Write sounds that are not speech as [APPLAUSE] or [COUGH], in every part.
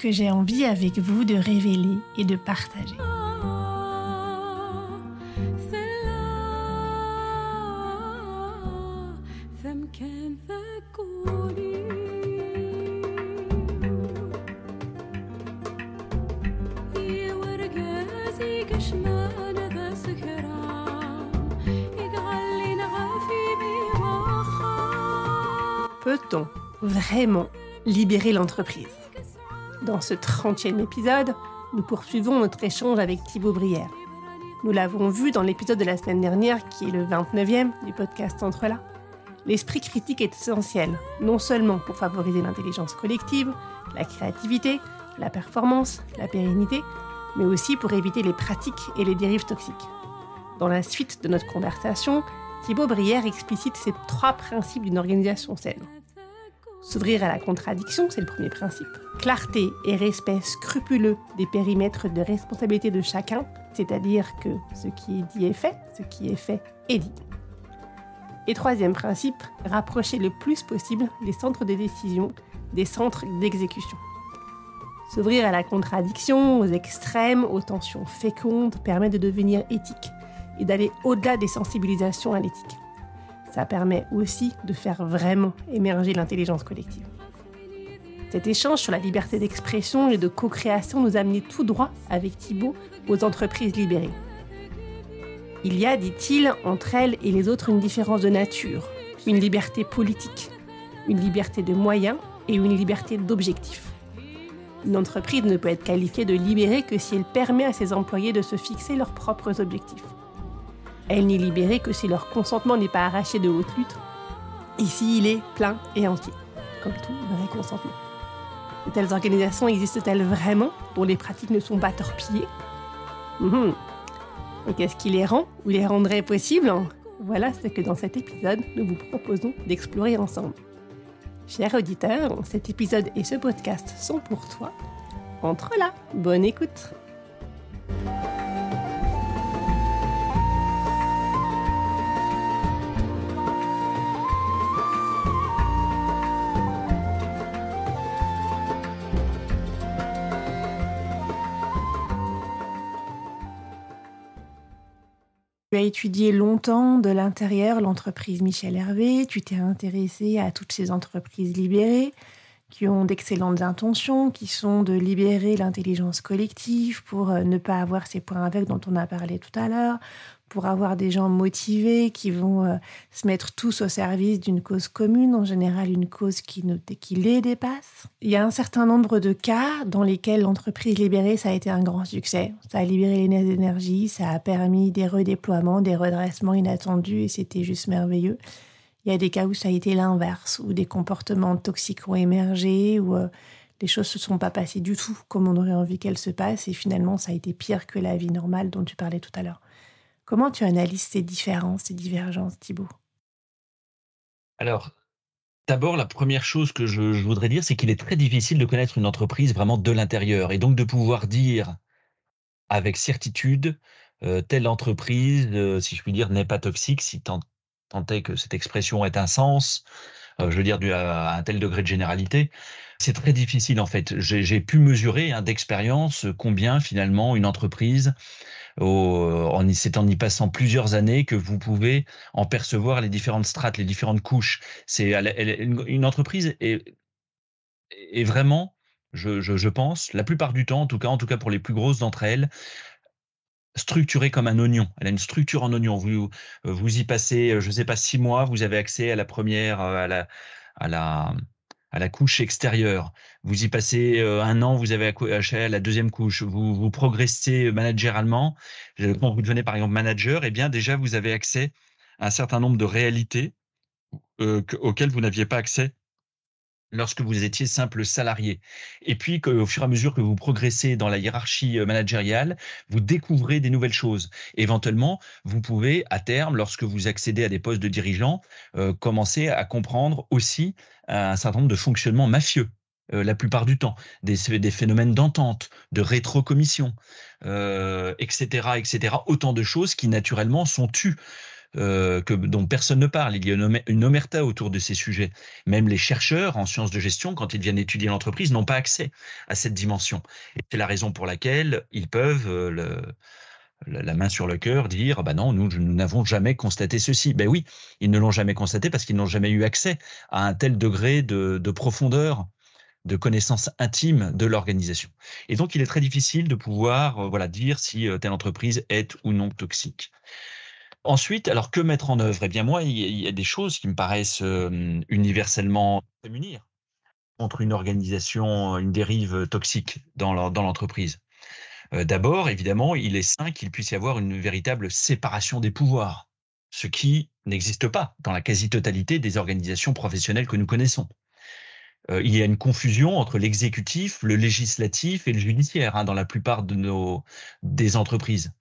que j'ai envie avec vous de révéler et de partager. Peut-on vraiment libérer l'entreprise? Dans ce 30e épisode, nous poursuivons notre échange avec Thibaut Brière. Nous l'avons vu dans l'épisode de la semaine dernière, qui est le 29e du podcast Entre là. L'esprit critique est essentiel, non seulement pour favoriser l'intelligence collective, la créativité, la performance, la pérennité, mais aussi pour éviter les pratiques et les dérives toxiques. Dans la suite de notre conversation, Thibaut Brière explicite ces trois principes d'une organisation saine. S'ouvrir à la contradiction, c'est le premier principe. Clarté et respect scrupuleux des périmètres de responsabilité de chacun, c'est-à-dire que ce qui est dit est fait, ce qui est fait est dit. Et troisième principe, rapprocher le plus possible les centres de décision des centres d'exécution. S'ouvrir à la contradiction, aux extrêmes, aux tensions fécondes permet de devenir éthique et d'aller au-delà des sensibilisations à l'éthique. Ça permet aussi de faire vraiment émerger l'intelligence collective. Cet échange sur la liberté d'expression et de co-création nous a amené tout droit avec Thibault aux entreprises libérées. Il y a, dit-il, entre elles et les autres une différence de nature, une liberté politique, une liberté de moyens et une liberté d'objectifs. Une entreprise ne peut être qualifiée de libérée que si elle permet à ses employés de se fixer leurs propres objectifs. Elle n'est libérée que si leur consentement n'est pas arraché de haute lutte. Ici, il est plein et entier, comme tout vrai consentement. De telles organisations existent-elles vraiment, dont les pratiques ne sont pas torpillées? Mhm. Qu'est-ce qui les rend ou les rendrait possibles? Voilà ce que dans cet épisode, nous vous proposons d'explorer ensemble. Chers auditeurs, cet épisode et ce podcast sont pour toi. Entre là, bonne écoute étudié longtemps de l'intérieur l'entreprise Michel Hervé, tu t'es intéressé à toutes ces entreprises libérées qui ont d'excellentes intentions, qui sont de libérer l'intelligence collective pour euh, ne pas avoir ces points avec dont on a parlé tout à l'heure, pour avoir des gens motivés qui vont euh, se mettre tous au service d'une cause commune, en général une cause qui, qui les dépasse. Il y a un certain nombre de cas dans lesquels l'entreprise libérée, ça a été un grand succès. Ça a libéré les énergies, ça a permis des redéploiements, des redressements inattendus et c'était juste merveilleux. Il y a des cas où ça a été l'inverse, où des comportements toxiques ont émergé, où euh, les choses se sont pas passées du tout comme on aurait envie qu'elles se passent et finalement ça a été pire que la vie normale dont tu parlais tout à l'heure. Comment tu analyses ces différences, ces divergences, Thibault Alors, d'abord, la première chose que je, voudrais dire, c'est qu'il est très difficile de connaître une entreprise vraiment de l'intérieur et donc de pouvoir dire avec certitude euh, telle entreprise, euh, si je puis dire, n'est pas toxique, si tant, est que cette expression ait un sens, euh, je veux dire à un tel degré de généralité. C'est très difficile en fait. J'ai pu mesurer hein, d'expérience combien finalement une entreprise en y passant plusieurs années que vous pouvez en percevoir les différentes strates, les différentes couches. C'est une entreprise est, vraiment, je, pense, la plupart du temps, en tout cas, en tout cas pour les plus grosses d'entre elles, structurée comme un oignon. Elle a une structure en oignon. Vous, vous y passez, je ne sais pas, six mois, vous avez accès à la première, à la, à la, à la couche extérieure. Vous y passez euh, un an, vous avez à la deuxième couche. Vous, vous progressez managéralement. Quand vous devenez par exemple manager, eh bien déjà vous avez accès à un certain nombre de réalités euh, auxquelles vous n'aviez pas accès lorsque vous étiez simple salarié. Et puis qu'au fur et à mesure que vous progressez dans la hiérarchie euh, managériale, vous découvrez des nouvelles choses. Éventuellement, vous pouvez, à terme, lorsque vous accédez à des postes de dirigeants, euh, commencer à comprendre aussi un certain nombre de fonctionnements mafieux. Euh, la plupart du temps, des, des phénomènes d'entente, de rétrocommission, etc., etc. Autant de choses qui naturellement sont tues euh, que, dont personne ne parle. Il y a une, omerta autour de ces sujets. Même les chercheurs en sciences de gestion, quand ils viennent étudier l'entreprise, n'ont pas accès à cette dimension. Et c'est la raison pour laquelle ils peuvent, euh, la main sur le cœur, dire bah non, nous, nous n'avons jamais constaté ceci. Ben oui, ils ne l'ont jamais constaté parce qu'ils n'ont jamais eu accès à un tel degré de, de profondeur de connaissance intime de l'organisation. Et donc, il est très difficile de pouvoir euh, voilà, dire si telle entreprise est ou non toxique. Ensuite, alors que mettre en œuvre? Eh bien moi, il y, a des choses qui me paraissent universellement prémunir contre une organisation, une dérive toxique dans l'entreprise. D'abord, évidemment, il est sain qu'il puisse y avoir une véritable séparation des pouvoirs, ce qui n'existe pas dans la quasi-totalité des organisations professionnelles que nous connaissons. il y a une confusion entre l'exécutif, le législatif et le judiciaire hein, dans la plupart des entreprises.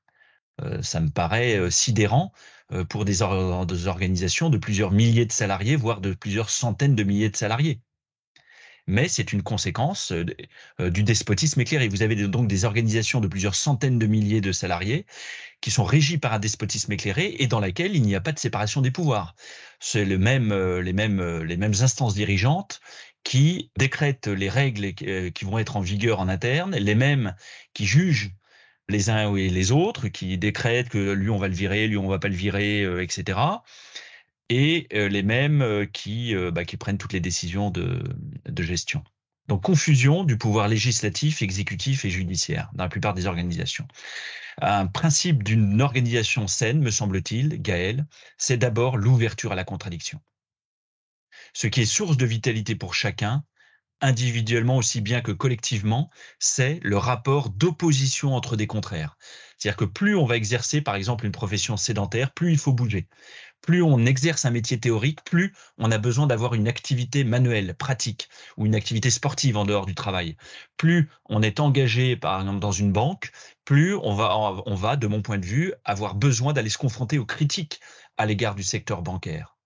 Euh, ça me paraît euh, sidérant euh, pour des, organisations de plusieurs milliers de salariés, voire de plusieurs centaines de milliers de salariés mais c'est une conséquence du despotisme éclairé. Vous avez donc des organisations de plusieurs centaines de milliers de salariés qui sont régies par un despotisme éclairé et dans laquelle il n'y a pas de séparation des pouvoirs. C'est le même, les, mêmes, les mêmes instances dirigeantes qui décrètent les règles qui vont être en vigueur en interne, les mêmes qui jugent les uns et les autres, qui décrètent que lui on va le virer, lui on va pas le virer, euh, etc. Et euh, les mêmes euh, qui, bah, qui prennent toutes les décisions de, de, gestion. Donc confusion du pouvoir législatif, exécutif et judiciaire dans la plupart des organisations. Un principe d'une organisation saine, me semble-t-il, Gaël, c'est d'abord l'ouverture à la contradiction. Ce qui est source de vitalité pour chacun individuellement aussi bien que collectivement, c'est le rapport d'opposition entre des contraires. C'est-à-dire que plus on va exercer, par exemple, une profession sédentaire, plus il faut bouger. Plus on exerce un métier théorique, plus on a besoin d'avoir une activité manuelle, pratique, ou une activité sportive en dehors du travail. Plus on est engagé, par exemple, dans une banque, plus on va, on va de mon point de vue, avoir besoin d'aller se confronter aux critiques à l'égard du secteur bancaire.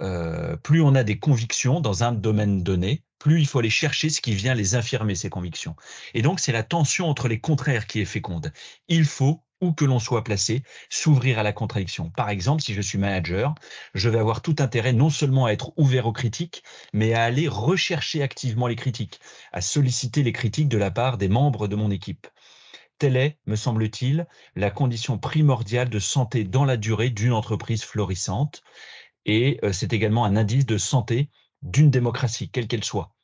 Euh, plus on a des convictions dans un domaine donné, plus il faut aller chercher ce qui vient les infirmer, ces convictions. Et donc, c'est la tension entre les contraires qui est féconde. Il faut, où que l'on soit placé, s'ouvrir à la contradiction. Par exemple, si je suis manager, je vais avoir tout intérêt non seulement à être ouvert aux critiques, mais à aller rechercher activement les critiques, à solliciter les critiques de la part des membres de mon équipe. Telle est, me semble-t-il, la condition primordiale de santé dans la durée d'une entreprise florissante. Et euh, c'est également un indice de santé d'une démocratie, quelle qu'elle soit.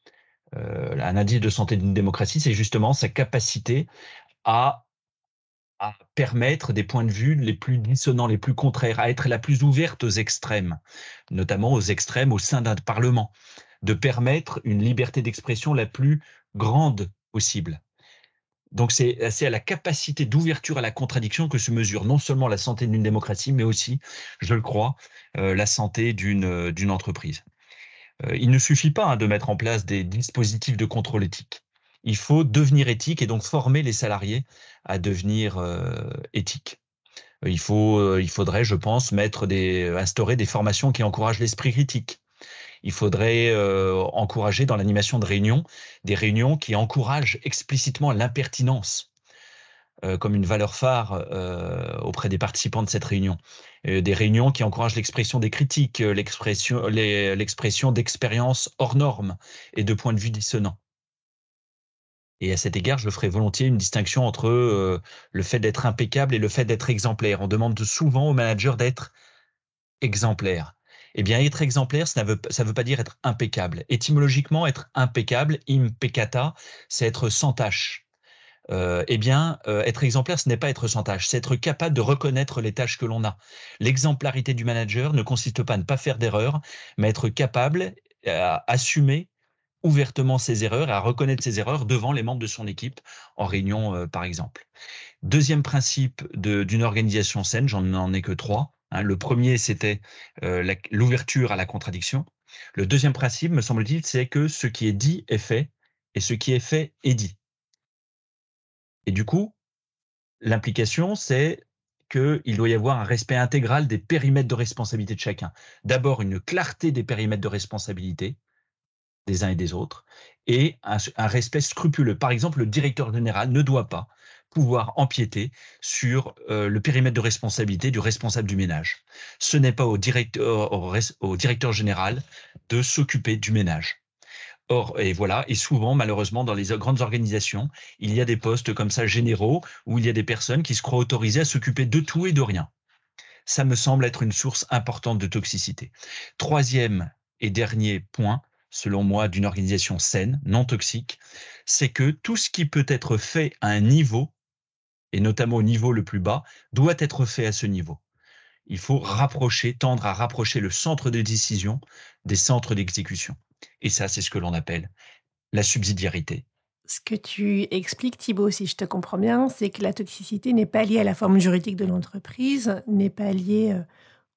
Euh, un indice de santé d'une démocratie, c'est justement sa capacité à, à, permettre des points de vue les plus dissonants, les plus contraires, à être la plus ouverte aux extrêmes, notamment aux extrêmes au sein d'un parlement, de permettre une liberté d'expression la plus grande possible. Donc c'est à la capacité d'ouverture à la contradiction que se mesure non seulement la santé d'une démocratie, mais aussi, je le crois, euh, la santé d'une entreprise. Euh, il ne suffit pas hein, de mettre en place des dispositifs de contrôle éthique. Il faut devenir éthique et donc former les salariés à devenir euh, éthiques. Il, euh, faudrait, je pense, instaurer des formations qui encouragent l'esprit critique. Il faudrait encourager dans l'animation de réunions des réunions qui encouragent explicitement l'impertinence euh, comme une valeur phare euh, auprès des participants de cette réunion. Euh, des réunions qui encouragent l'expression des critiques, l'expression, d'expériences hors normes et de points de vue dissonants. Et à cet égard, je ferai volontiers une distinction entre le fait d'être impeccable et le fait d'être exemplaire. On demande souvent aux managers d'être exemplaire. Eh bien, être exemplaire, ça ne veut, pas dire être impeccable. Étymologiquement, être impeccable, impeccata, c'est être sans tâche. Euh, eh bien, euh, être exemplaire, ce n'est pas être sans tâche, c'est être capable de reconnaître les tâches que l'on a. L'exemplarité du manager ne consiste pas à ne pas faire d'erreurs, mais être capable à assumer ouvertement ses erreurs et à reconnaître ses erreurs devant les membres de son équipe en réunion, euh, par exemple. Deuxième principe d'une organisation saine, j'en ai que trois. Hein. Le premier, c'était l'ouverture à la contradiction. Le deuxième principe, me semble-t-il, c'est que ce qui est dit est fait et ce qui est fait est dit. Et du coup, l'implication, c'est qu'il doit y avoir un respect intégral des périmètres de responsabilité de chacun. D'abord, une clarté des périmètres de responsabilité des uns et des autres, et un, respect scrupuleux. Par exemple, le directeur général ne doit pas pouvoir empiéter sur euh, le périmètre de responsabilité du responsable du ménage. Ce n'est pas au directeur, au directeur général de s'occuper du ménage. Or, et voilà, et souvent, malheureusement, dans les grandes organisations, il y a des postes comme ça généraux où il y a des personnes qui se croient autorisées à s'occuper de tout et de rien. Ça me semble être une source importante de toxicité. Troisième et dernier point, selon moi, d'une organisation saine, non toxique, c'est que tout ce qui peut être fait à un niveau, et notamment au niveau le plus bas, doit être fait à ce niveau. Il faut rapprocher, tendre à rapprocher le centre de décision des centres d'exécution. Et ça, c'est ce que l'on appelle la subsidiarité. Ce que tu expliques, Thibault, si je te comprends bien, c'est que la toxicité n'est pas liée à la forme juridique de l'entreprise, n'est pas liée euh,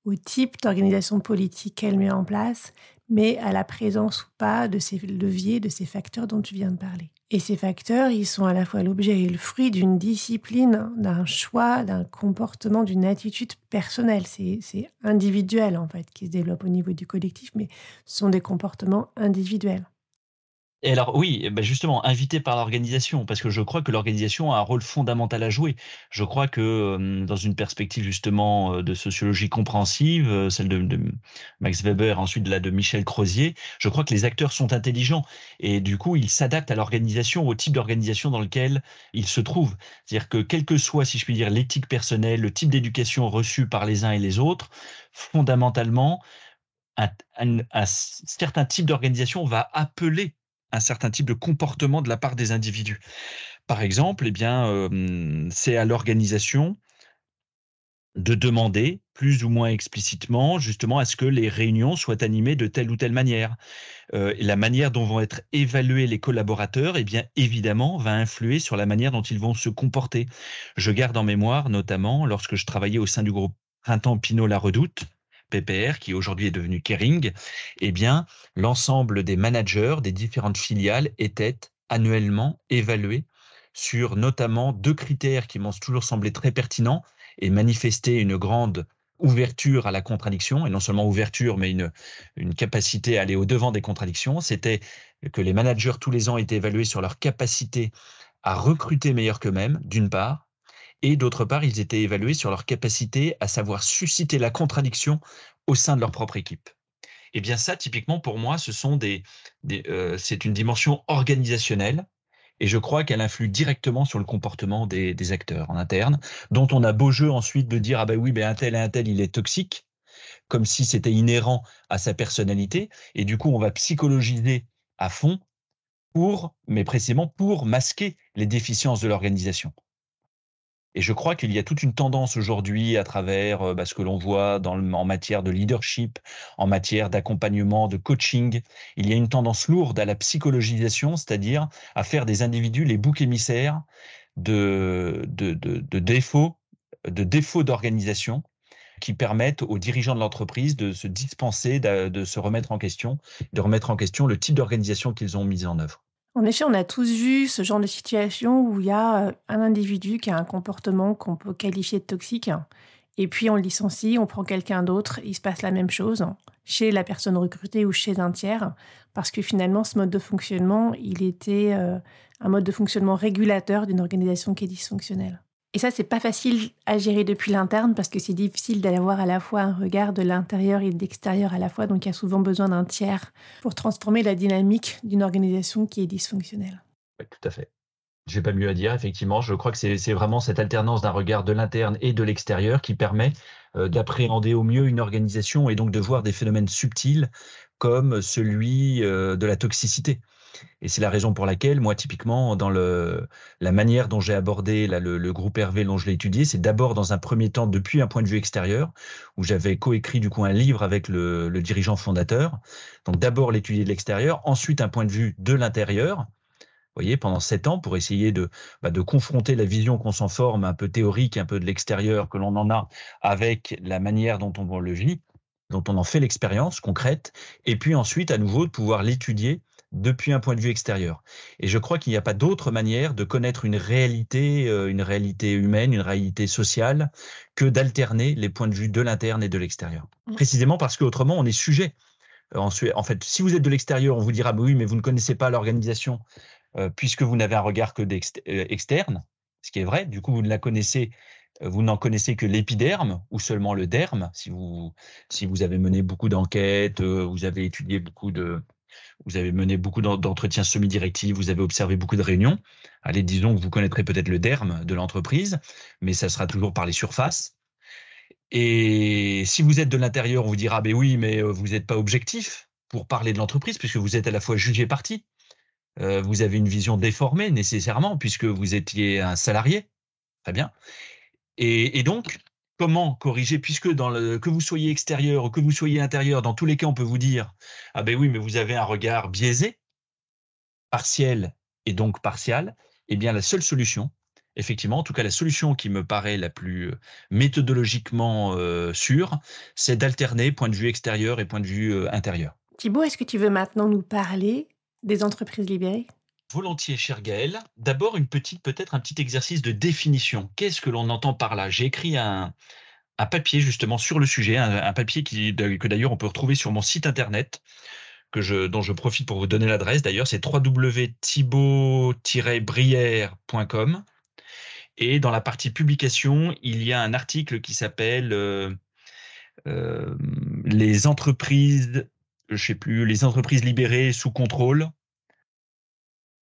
au type d'organisation politique qu'elle met en place, mais à la présence ou pas de ces leviers, de ces facteurs dont tu viens de parler. Et ces facteurs, ils sont à la fois l'objet et le fruit d'une discipline, d'un choix, d'un comportement, d'une attitude personnelle. C'est individuel, en fait, qui se développe au niveau du collectif, mais ce sont des comportements individuels. Et alors oui, eh ben, justement, invité par l'organisation, parce que je crois que l'organisation a un rôle fondamental à jouer. Je crois que dans une perspective justement de sociologie compréhensive, celle de, Max Weber, ensuite la de Michel Crozier, je crois que les acteurs sont intelligents et du coup ils s'adaptent à l'organisation, au type d'organisation dans lequel ils se trouvent. C'est-à-dire que quel que soit, si je puis dire, l'éthique personnelle, le type d'éducation reçu par les uns et les autres, fondamentalement, un certain type d'organisation va appeler un certain type de comportement de la part des individus. Par exemple, eh bien, c'est à l'organisation de demander plus ou moins explicitement justement à ce que les réunions soient animées de telle ou telle manière. la manière dont vont être évalués les collaborateurs, eh bien évidemment, va influer sur la manière dont ils vont se comporter. Je garde en mémoire notamment lorsque je travaillais au sein du groupe Printemps Pinot La Redoute, PPR, qui aujourd'hui est devenu Kering, eh bien, l'ensemble des managers des différentes filiales étaient annuellement évalués sur notamment deux critères qui m'ont toujours semblé très pertinents et manifester une grande ouverture à la contradiction, et non seulement ouverture, mais une, une capacité à aller au-devant des contradictions, c'était que les managers tous les ans étaient évalués sur leur capacité à recruter meilleur qu'eux-mêmes, d'une part, et d'autre part, ils étaient évalués sur leur capacité à savoir susciter la contradiction au sein de leur propre équipe. Et eh bien ça, typiquement, pour moi, ce sont des, euh, c'est une dimension organisationnelle et je crois qu'elle influe directement sur le comportement des, acteurs en interne, dont on a beau jeu ensuite de dire ah ben oui, ben un tel et un tel, il est toxique, comme si c'était inhérent à sa personnalité, et du coup on va psychologiser à fond pour, mais précisément pour masquer les déficiences de l'organisation. Et je crois qu'il y a toute une tendance aujourd'hui à travers euh, bah, ce que l'on voit en matière de leadership, en matière d'accompagnement, de coaching. Il y a une tendance lourde à la psychologisation, c'est-à-dire à faire des individus les boucs émissaires de, défauts de défauts d'organisation qui permettent aux dirigeants de l'entreprise de se dispenser, de se remettre en question, de remettre en question le type d'organisation qu'ils ont mis en œuvre. En effet, on a tous vu ce genre de situation où il y a euh, un individu qui a un comportement qu'on peut qualifier de toxique, et puis on le licencie, on prend quelqu'un d'autre, il se passe la même chose chez la personne recrutée ou chez un tiers, parce que finalement, ce mode de fonctionnement, il était euh, un mode de fonctionnement régulateur d'une organisation qui est dysfonctionnelle. Et ça, c'est pas facile à gérer depuis l'interne parce que c'est difficile d'avoir à la fois un regard de l'intérieur et de l'extérieur à la fois. Donc, il y a souvent besoin d'un tiers pour transformer la dynamique d'une organisation qui est dysfonctionnelle. Oui, tout à fait. Je n'ai pas mieux à dire, effectivement. Je crois que c'est vraiment cette alternance d'un regard de l'interne et de l'extérieur qui permet euh, d'appréhender au mieux une organisation et donc de voir des phénomènes subtils comme celui euh, de la toxicité. Et c'est la raison pour laquelle, moi, typiquement, dans le, la manière dont j'ai abordé le, groupe Hervé dont je l'ai étudié, c'est d'abord dans un premier temps depuis un point de vue extérieur, où j'avais coécrit du coup un livre avec le, dirigeant fondateur. Donc d'abord l'étudier de l'extérieur, ensuite un point de vue de l'intérieur. Vous voyez, pendant sept ans, pour essayer de, bah, de confronter la vision qu'on s'en forme, un peu théorique, un peu de l'extérieur que l'on en a, avec la manière dont on le vit. dont on en fait l'expérience concrète, et puis ensuite, à nouveau, de pouvoir l'étudier depuis un point de vue extérieur. Et je crois qu'il n'y a pas d'autre manière de connaître une réalité, euh, une réalité humaine, une réalité sociale, que d'alterner les points de vue de l'interne et de l'extérieur. Mmh. Précisément parce qu'autrement, on est sujet. En fait, si vous êtes de l'extérieur, on vous dira, oui, mais vous ne connaissez pas l'organisation, euh, puisque vous n'avez un regard que externe, ce qui est vrai. Du coup, vous ne la connaissez vous n'en connaissez que l'épiderme ou seulement le derme, si vous, si vous avez mené beaucoup d'enquêtes, vous avez étudié beaucoup de, vous avez mené beaucoup d'entretiens semi-directifs, vous avez observé beaucoup de réunions. Allez, disons que vous connaîtrez peut-être le derme de l'entreprise, mais ça sera toujours par les surfaces. Et si vous êtes de l'intérieur, on vous dira, ben oui, mais vous n'êtes pas objectif pour parler de l'entreprise, puisque vous êtes à la fois jugé parti. vous avez une vision déformée nécessairement, puisque vous étiez un salarié. Très bien. Et, et donc, comment corriger Puisque dans le, que vous soyez extérieur ou que vous soyez intérieur, dans tous les cas, on peut vous dire Ah ben oui, mais vous avez un regard biaisé, partiel et donc partial. Eh bien, la seule solution, effectivement, en tout cas la solution qui me paraît la plus euh, méthodologiquement euh, sûre, c'est d'alterner point de vue extérieur et point de vue euh, intérieur. Thibault, est-ce que tu veux maintenant nous parler des entreprises libérées? Volontiers, cher Gaël. D'abord, une petite, peut-être un petit exercice de définition. Qu'est-ce que l'on entend par là? J'ai écrit un, papier justement sur le sujet, un, papier que d'ailleurs on peut retrouver sur mon site internet, que je, dont je profite pour vous donner l'adresse. D'ailleurs, c'est www.thibault-brière.com. Et dans la partie publication, il y a un article qui s'appelle euh, euh, Les entreprises, je sais plus, les entreprises libérées sous contrôle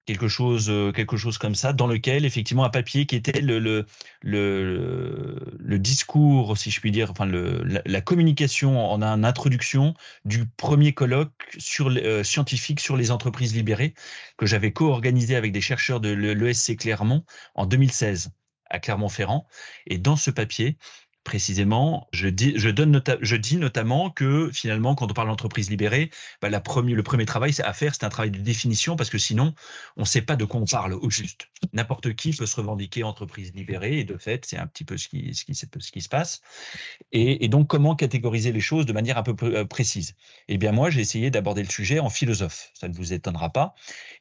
quelque chose, euh, quelque chose comme ça, dans lequel effectivement un papier qui était le, le, le, discours, si je puis dire, enfin le, la, communication en, introduction du premier colloque sur, euh, scientifique sur les entreprises libérées que j'avais co-organisé avec des chercheurs de l'ESC Clermont en 2016 à Clermont-Ferrand. Et dans ce papier, précisément, je dis, je donne je dis notamment que finalement, quand on parle d'entreprise libérée, bah, la premier, le premier travail à faire, c'est un travail de définition parce que sinon, on ne sait pas de quoi on parle au juste. N'importe qui peut se revendiquer entreprise libérée et de fait, c'est un petit peu ce qui, ce qui, ce qui se passe. Et, et, donc, comment catégoriser les choses de manière un peu euh, précise? Eh bien, moi, j'ai essayé d'aborder le sujet en philosophe. Ça ne vous étonnera pas.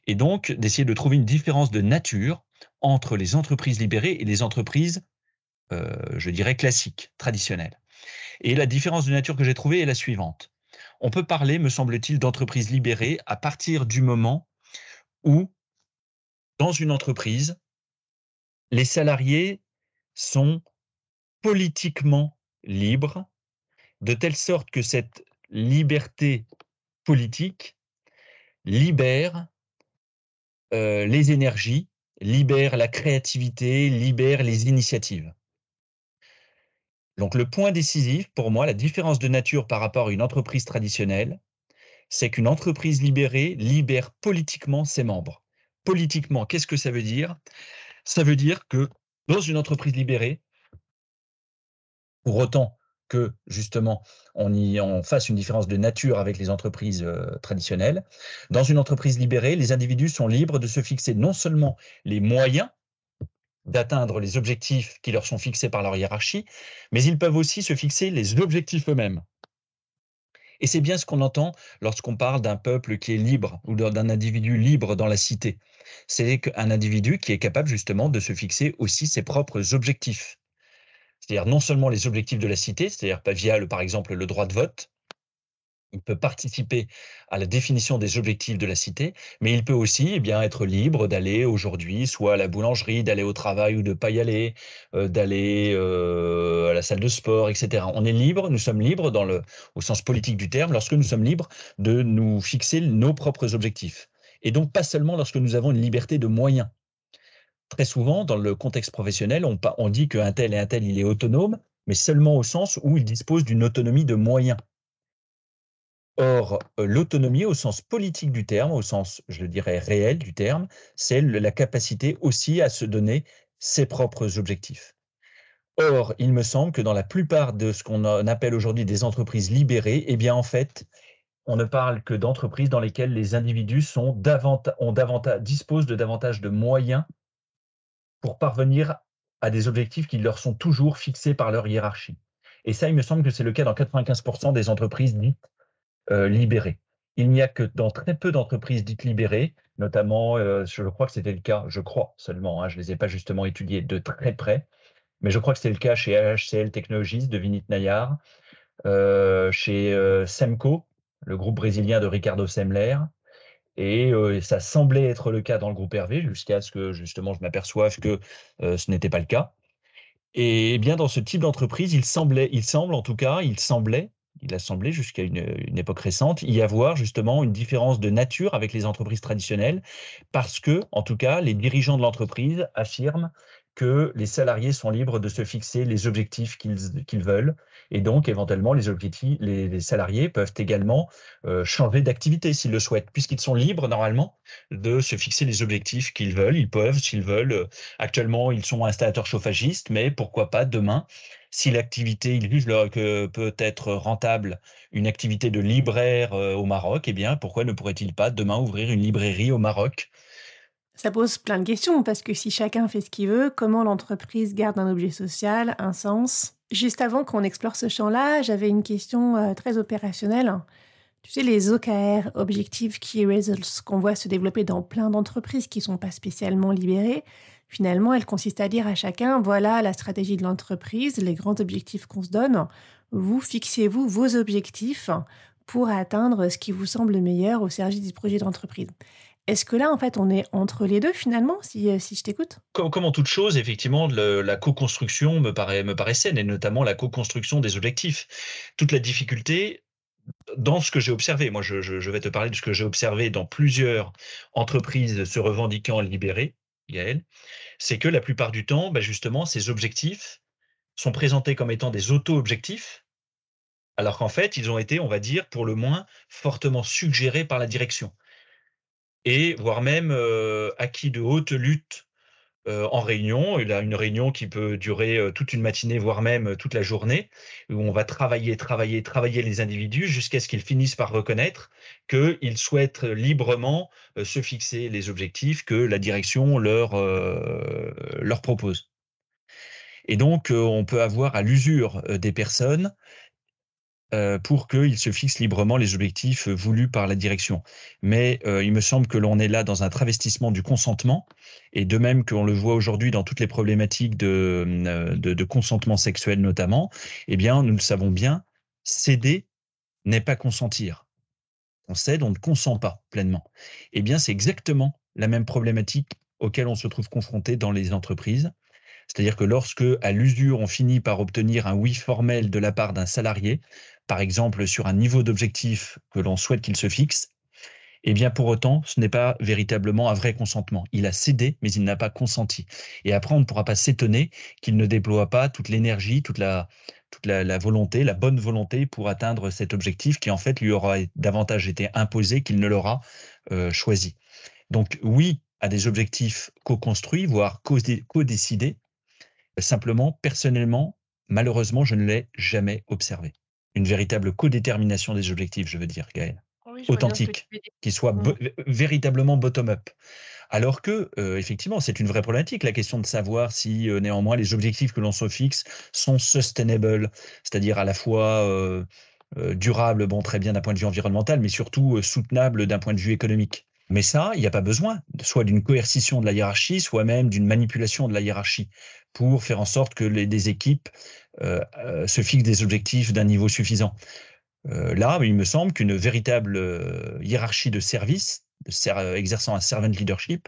Et donc, d'essayer de trouver une différence de nature entre les entreprises libérées et les entreprises euh, je dirais, classique, traditionnel. Et la différence de nature que j'ai trouvée est la suivante. On peut parler, me semble-t-il, d'entreprise libérée à partir du moment où, dans une entreprise, les salariés sont politiquement libres, de telle sorte que cette liberté politique libère euh, les énergies, libère la créativité, libère les initiatives. Donc le point décisif, pour moi, la différence de nature par rapport à une entreprise traditionnelle, c'est qu'une entreprise libérée libère politiquement ses membres. Politiquement, qu'est-ce que ça veut dire? Ça veut dire que dans une entreprise libérée, pour autant que justement on y fasse une différence de nature avec les entreprises euh, traditionnelles, dans une entreprise libérée, les individus sont libres de se fixer non seulement les moyens d'atteindre les objectifs qui leur sont fixés par leur hiérarchie, mais ils peuvent aussi se fixer les objectifs eux-mêmes. Et c'est bien ce qu'on entend lorsqu'on parle d'un peuple qui est libre ou d'un individu libre dans la cité. C'est un individu qui est capable justement de se fixer aussi ses propres objectifs. C'est-à-dire non seulement les objectifs de la cité, c'est-à-dire via par exemple le droit de vote, il peut participer à la définition des objectifs de la cité, mais il peut aussi eh bien, être libre d'aller aujourd'hui soit à la boulangerie, d'aller au travail ou de ne pas y aller, euh, d'aller euh, à la salle de sport, etc. On est libre, nous sommes libres dans le, au sens politique du terme, lorsque nous sommes libres de nous fixer nos propres objectifs. Et donc pas seulement lorsque nous avons une liberté de moyens. Très souvent, dans le contexte professionnel, on, on dit qu'un tel et un tel, il est autonome, mais seulement au sens où il dispose d'une autonomie de moyens. Or, euh, l'autonomie au sens politique du terme, au sens, je le dirais, réel du terme, c'est la capacité aussi à se donner ses propres objectifs. Or, il me semble que dans la plupart de ce qu'on appelle aujourd'hui des entreprises libérées, eh bien, en fait, on ne parle que d'entreprises dans lesquelles les individus disposent de davantage de moyens pour parvenir à des objectifs qui leur sont toujours fixés par leur hiérarchie. Et ça, il me semble que c'est le cas dans 95% des entreprises dites euh, libérées. Il n'y a que dans très peu d'entreprises dites libérées, notamment, euh, je crois que c'était le cas, je crois seulement, hein, je ne les ai pas justement étudiées de très près, mais je crois que c'était le cas chez HCL Technologies de Vinit Nayar, euh, chez Semco, le groupe brésilien de Ricardo Semler, et ça semblait être le cas dans le groupe Hervé, jusqu'à ce que justement je m'aperçoive que ce n'était pas le cas. Et bien dans ce type d'entreprise, il semblait, il semble en tout cas, il semblait, il a semblé jusqu'à une, époque récente, y avoir justement une différence de nature avec les entreprises traditionnelles, parce que, en tout cas, les dirigeants de l'entreprise affirment que les salariés sont libres de se fixer les objectifs qu'ils veulent. Et donc, éventuellement, les, objectifs, les, salariés peuvent également euh, changer d'activité s'ils le souhaitent, puisqu'ils sont libres, normalement, de se fixer les objectifs qu'ils veulent. Ils peuvent, s'ils veulent. Euh, actuellement, ils sont installateurs chauffagistes, mais pourquoi pas demain si l'activité, que peut être rentable, une activité de libraire euh, au Maroc, eh bien, pourquoi ne pourrait-il pas demain ouvrir une librairie au Maroc? Ça pose plein de questions parce que si chacun fait ce qu'il veut, comment l'entreprise garde un objet social, un sens? Juste avant qu'on explore ce champ-là, j'avais une question euh, très opérationnelle. Tu sais, les OKR, Objective Key Results, qu'on voit se développer dans plein d'entreprises qui ne sont pas spécialement libérées, finalement, elles consistent à dire à chacun, voilà la stratégie de l'entreprise, les grands objectifs qu'on se donne. Vous fixez-vous vos objectifs pour atteindre ce qui vous semble meilleur au service du projet d'entreprise. Est-ce que là, en fait, on est entre les deux finalement, si, euh, si je t'écoute? Comme, comme, en toute chose, effectivement, la co-construction me paraît, me paraît saine, et notamment la co-construction des objectifs. Toute la difficulté, dans ce que j'ai observé, moi je, je, vais te parler de ce que j'ai observé dans plusieurs entreprises se revendiquant libérées, Gaël, c'est que la plupart du temps, bah justement, ces objectifs sont présentés comme étant des auto-objectifs, alors qu'en fait, ils ont été, on va dire, pour le moins, fortement suggérés par la direction. Et voire même acquis de haute lutte en réunion. Il a une réunion qui peut durer toute une matinée, voire même toute la journée, où on va travailler, travailler, travailler les individus jusqu'à ce qu'ils finissent par reconnaître qu'ils souhaitent librement se fixer les objectifs que la direction leur, leur propose. Et donc, on peut avoir à l'usure des personnes euh, pour qu'ils se fixent librement les objectifs euh, voulus par la direction. Mais euh, il me semble que l'on est là dans un travestissement du consentement, et de même qu'on le voit aujourd'hui dans toutes les problématiques de, de, consentement sexuel notamment, eh bien, nous le savons bien, céder n'est pas consentir. On cède, on ne consent pas pleinement. Eh bien, c'est exactement la même problématique auquel on se trouve confronté dans les entreprises. C'est-à-dire que lorsque, à l'usure, on finit par obtenir un oui formel de la part d'un salarié, par exemple sur un niveau d'objectif que l'on souhaite qu'il se fixe, eh bien pour autant, ce n'est pas véritablement un vrai consentement. Il a cédé, mais il n'a pas consenti. Et après, on ne pourra pas s'étonner qu'il ne déploie pas toute l'énergie, toute la, toute la, volonté, la bonne volonté pour atteindre cet objectif qui en fait lui aura davantage été imposé qu'il ne l'aura euh, choisi. Donc oui à des objectifs co-construits, voire co-décidés. Simplement, personnellement, malheureusement, je ne l'ai jamais observé une véritable codétermination des objectifs, je veux dire, Gaël. Authentique, qui soit mmh. véritablement bottom-up. Alors que, euh, effectivement, c'est une vraie problématique, la question de savoir si euh, néanmoins les objectifs que l'on se fixe sont sustainable, c'est-à-dire à la fois euh, durables, bon, très bien d'un point de vue environnemental, mais surtout soutenables d'un point de vue économique. Mais ça, il n'y a pas besoin, soit d'une coercition de la hiérarchie, soit même d'une manipulation de la hiérarchie, pour faire en sorte que les, des équipes euh, euh, se fixent des objectifs d'un niveau suffisant. Euh, là, il me semble qu'une véritable hiérarchie de service, exerçant un servant leadership,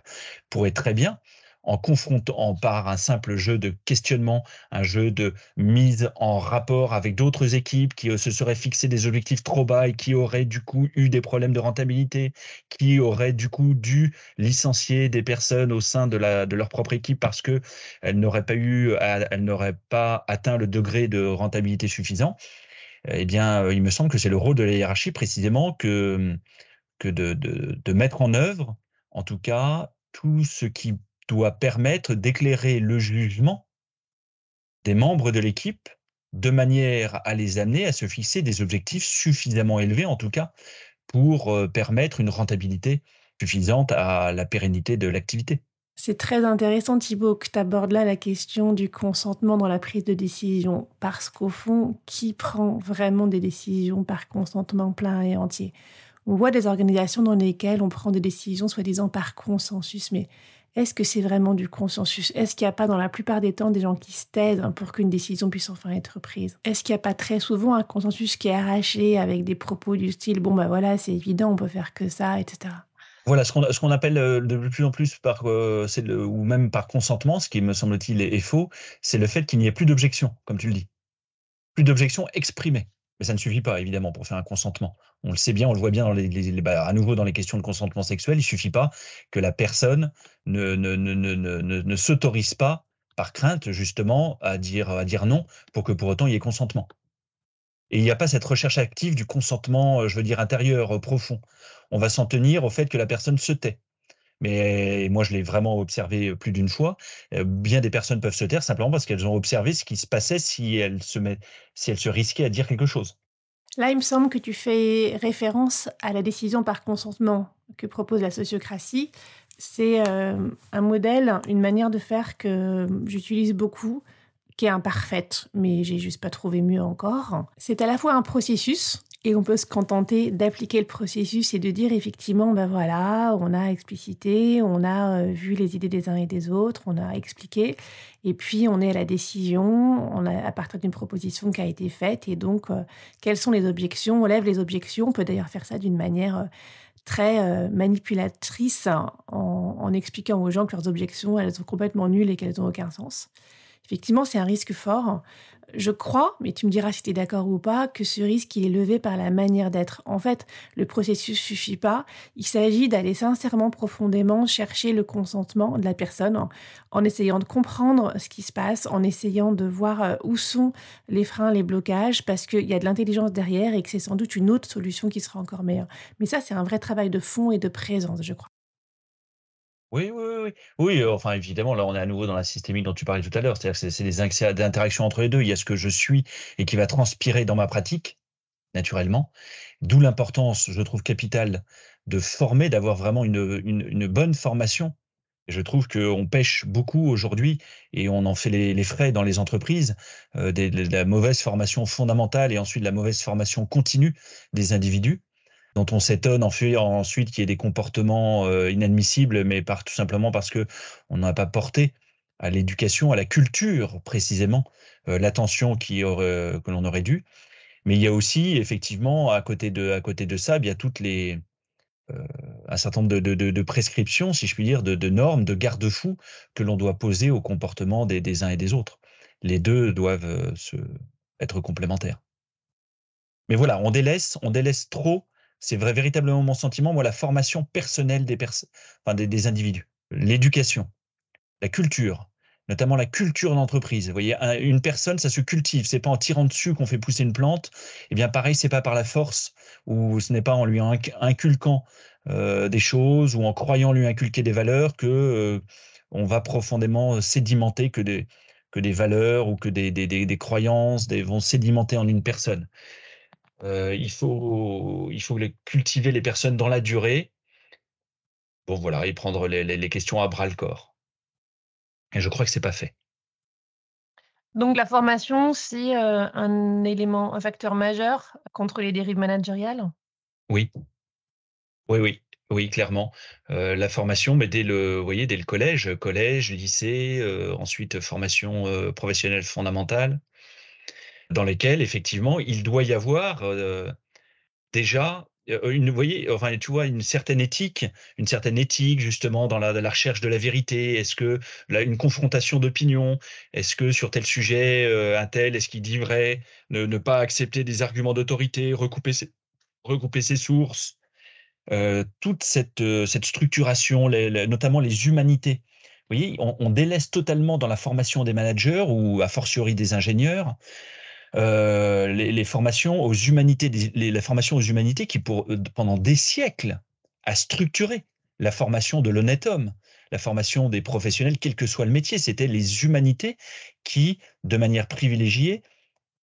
pourrait très bien en confrontant par un simple jeu de questionnement, un jeu de mise en rapport avec d'autres équipes qui euh, se seraient fixé des objectifs trop bas et qui auraient du coup eu des problèmes de rentabilité, qui auraient du coup dû licencier des personnes au sein de, leur propre équipe parce que elles n'auraient pas pas atteint le degré de rentabilité suffisant. Eh bien, euh, il me semble que c'est le rôle de la hiérarchie précisément que, de mettre en œuvre, en tout cas, tout ce qui doit permettre d'éclairer le jugement des membres de l'équipe de manière à les amener à se fixer des objectifs suffisamment élevés, en tout cas, pour euh, permettre une rentabilité suffisante à la pérennité de l'activité. C'est très intéressant, Thibaut, que tu abordes là la question du consentement dans la prise de décision, parce qu'au fond, qui prend vraiment des décisions par consentement plein et entier? On voit des organisations dans lesquelles on prend des décisions soi-disant par consensus, mais est-ce que c'est vraiment du consensus? Est-ce qu'il n'y a pas dans la plupart des temps des gens qui se taisent pour qu'une décision puisse enfin être prise? Est-ce qu'il n'y a pas très souvent un consensus qui est arraché avec des propos du style bon ben voilà c'est évident on peut faire que ça etc. Voilà, ce qu'on appelle euh, de plus en plus par euh, ou même par consentement, ce qui me semble-t-il est, faux, c'est le fait qu'il n'y ait plus d'objection, comme tu le dis, plus d'objection exprimée. Mais ça ne suffit pas, évidemment, pour faire un consentement. On le sait bien, on le voit bien dans les, bah, à nouveau dans les questions de consentement sexuel. Il suffit pas que la personne ne, ne, ne, ne, ne s'autorise pas, par crainte, justement, à dire, à dire non, pour que pour autant il y ait consentement. Et il n'y a pas cette recherche active du consentement, euh, je veux dire, intérieur, profond. On va s'en tenir au fait que la personne se tait. Mais moi, je l'ai vraiment observé plus d'une fois. Bien des personnes peuvent se taire simplement parce qu'elles ont observé ce qui se passait si elles se, si elles se risquaient à dire quelque chose. Là, il me semble que tu fais référence à la décision par consentement que propose la sociocratie. C'est un modèle, une manière de faire que j'utilise beaucoup, qui est imparfaite, mais j'ai juste pas trouvé mieux encore. C'est à la fois un processus et on peut se contenter d'appliquer le processus et de dire effectivement, ben voilà, on a explicité, on a euh, vu les idées des uns et des autres, on a expliqué, et puis on est à la décision, on a à partir d'une proposition qui a été faite, et donc euh, quelles sont les objections? On lève les objections, on peut d'ailleurs faire ça d'une manière euh, très manipulatrice en, en, expliquant aux gens que leurs objections, elles sont complètement nulles et qu'elles n'ont aucun sens. Effectivement, c'est un risque fort je crois, mais tu me diras si tu es d'accord ou pas, que ce risque, il est levé par la manière d'être. En fait, le processus suffit pas. Il s'agit d'aller sincèrement, profondément chercher le consentement de la personne en, essayant de comprendre ce qui se passe, en essayant de voir euh, où sont les freins, les blocages, parce qu'il y a de l'intelligence derrière et que c'est sans doute une autre solution qui sera encore meilleure. Mais ça, c'est un vrai travail de fond et de présence, je crois. Oui, oui, oui. Oui, enfin, évidemment, là, on est à nouveau dans la systémique dont tu parlais tout à l'heure. C'est-à-dire que c'est des interactions entre les deux. Il y a ce que je suis et qui va transpirer dans ma pratique, naturellement. D'où l'importance, je trouve, capitale de former, d'avoir vraiment une, une, bonne formation. Je trouve qu'on pêche beaucoup aujourd'hui et on en fait les, frais dans les entreprises, euh, de la mauvaise formation fondamentale et ensuite de la mauvaise formation continue des individus dont on s'étonne ensuite qu'il y ait des comportements euh, inadmissibles, mais par, tout simplement parce que on n'a pas porté à l'éducation, à la culture précisément, euh, l'attention aurait, que l'on aurait dû. Mais il y a aussi effectivement à côté de, à côté de ça, il y a toutes les euh, un certain nombre de, de, de, prescriptions, si je puis dire, de, normes, de garde-fous que l'on doit poser au comportement des, des, uns et des autres. Les deux doivent se, être complémentaires. Mais voilà, on délaisse, on délaisse trop c'est véritablement mon sentiment, moi, la formation personnelle des, enfin, des, individus, l'éducation, la culture, notamment la culture d'entreprise. Vous voyez, une personne, ça se cultive. C'est pas en tirant dessus qu'on fait pousser une plante. Eh bien, pareil, c'est pas par la force ou ce n'est pas en lui inculquant euh, des choses ou en croyant lui inculquer des valeurs que euh, on va profondément sédimenter que des que des valeurs ou que des, des, des croyances des, vont sédimenter en une personne. Euh, il faut, il faut cultiver les personnes dans la durée. Bon, voilà, et prendre les, questions à bras le corps. Et je crois que c'est pas fait. Donc la formation, c'est euh, un élément, un facteur majeur contre les dérives managériales? Oui. Oui, oui. Oui, clairement. Euh, la formation, mais dès le, vous voyez, dès le collège, collège, lycée, ensuite formation professionnelle fondamentale, dans lesquels effectivement il doit y avoir déjà une, vous voyez, enfin, tu vois, une certaine éthique, une certaine éthique justement dans la, recherche de la vérité. Est-ce que une confrontation d'opinion, est-ce que sur tel sujet, un tel, est-ce qu'il dit vrai, ne, pas accepter des arguments d'autorité, recouper ses, sources, toute cette, cette structuration, notamment les humanités. Vous voyez, on, délaisse totalement dans la formation des managers ou a fortiori des ingénieurs euh, les, formations aux humanités, la formation aux humanités qui, euh, pendant des siècles, a structuré la formation de l'honnête homme, la formation des professionnels, quel que soit le métier. C'était les humanités qui, de manière privilégiée,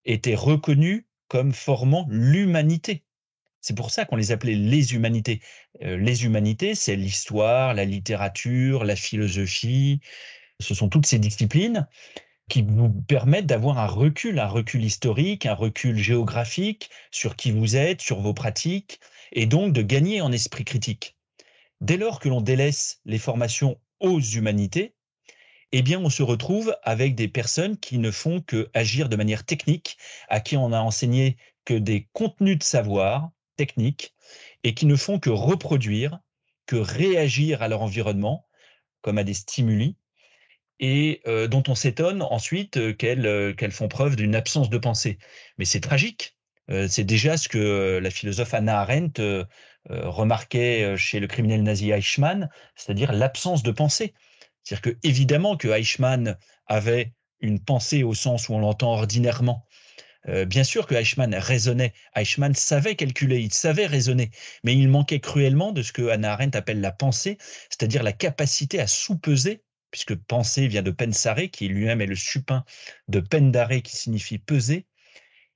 étaient reconnues comme formant l'humanité. C'est pour ça qu'on les appelait les humanités. les humanités, c'est l'histoire, la littérature, la philosophie. Ce sont toutes ces disciplines qui vous permettent d'avoir un recul, un recul historique, un recul géographique sur qui vous êtes, sur vos pratiques, et donc de gagner en esprit critique. Dès lors que l'on délaisse les formations aux humanités, eh bien, on se retrouve avec des personnes qui ne font que agir de manière technique, à qui on a enseigné que des contenus de savoir techniques et qui ne font que reproduire, que réagir à leur environnement, comme à des stimuli, et dont on s'étonne ensuite qu'elles font preuve d'une absence de pensée. Mais c'est tragique. c'est déjà ce que la philosophe Anna Arendt remarquait chez le criminel nazi Eichmann, c'est-à-dire l'absence de pensée. C'est-à-dire que évidemment que Eichmann avait une pensée au sens où on l'entend ordinairement. bien sûr que Eichmann raisonnait, Eichmann savait calculer, il savait raisonner, mais il manquait cruellement de ce que Hannah Arendt appelle la pensée, c'est-à-dire la capacité à sous-peser puisque penser vient de pensare, qui lui-même est le supin de pendare, qui signifie peser.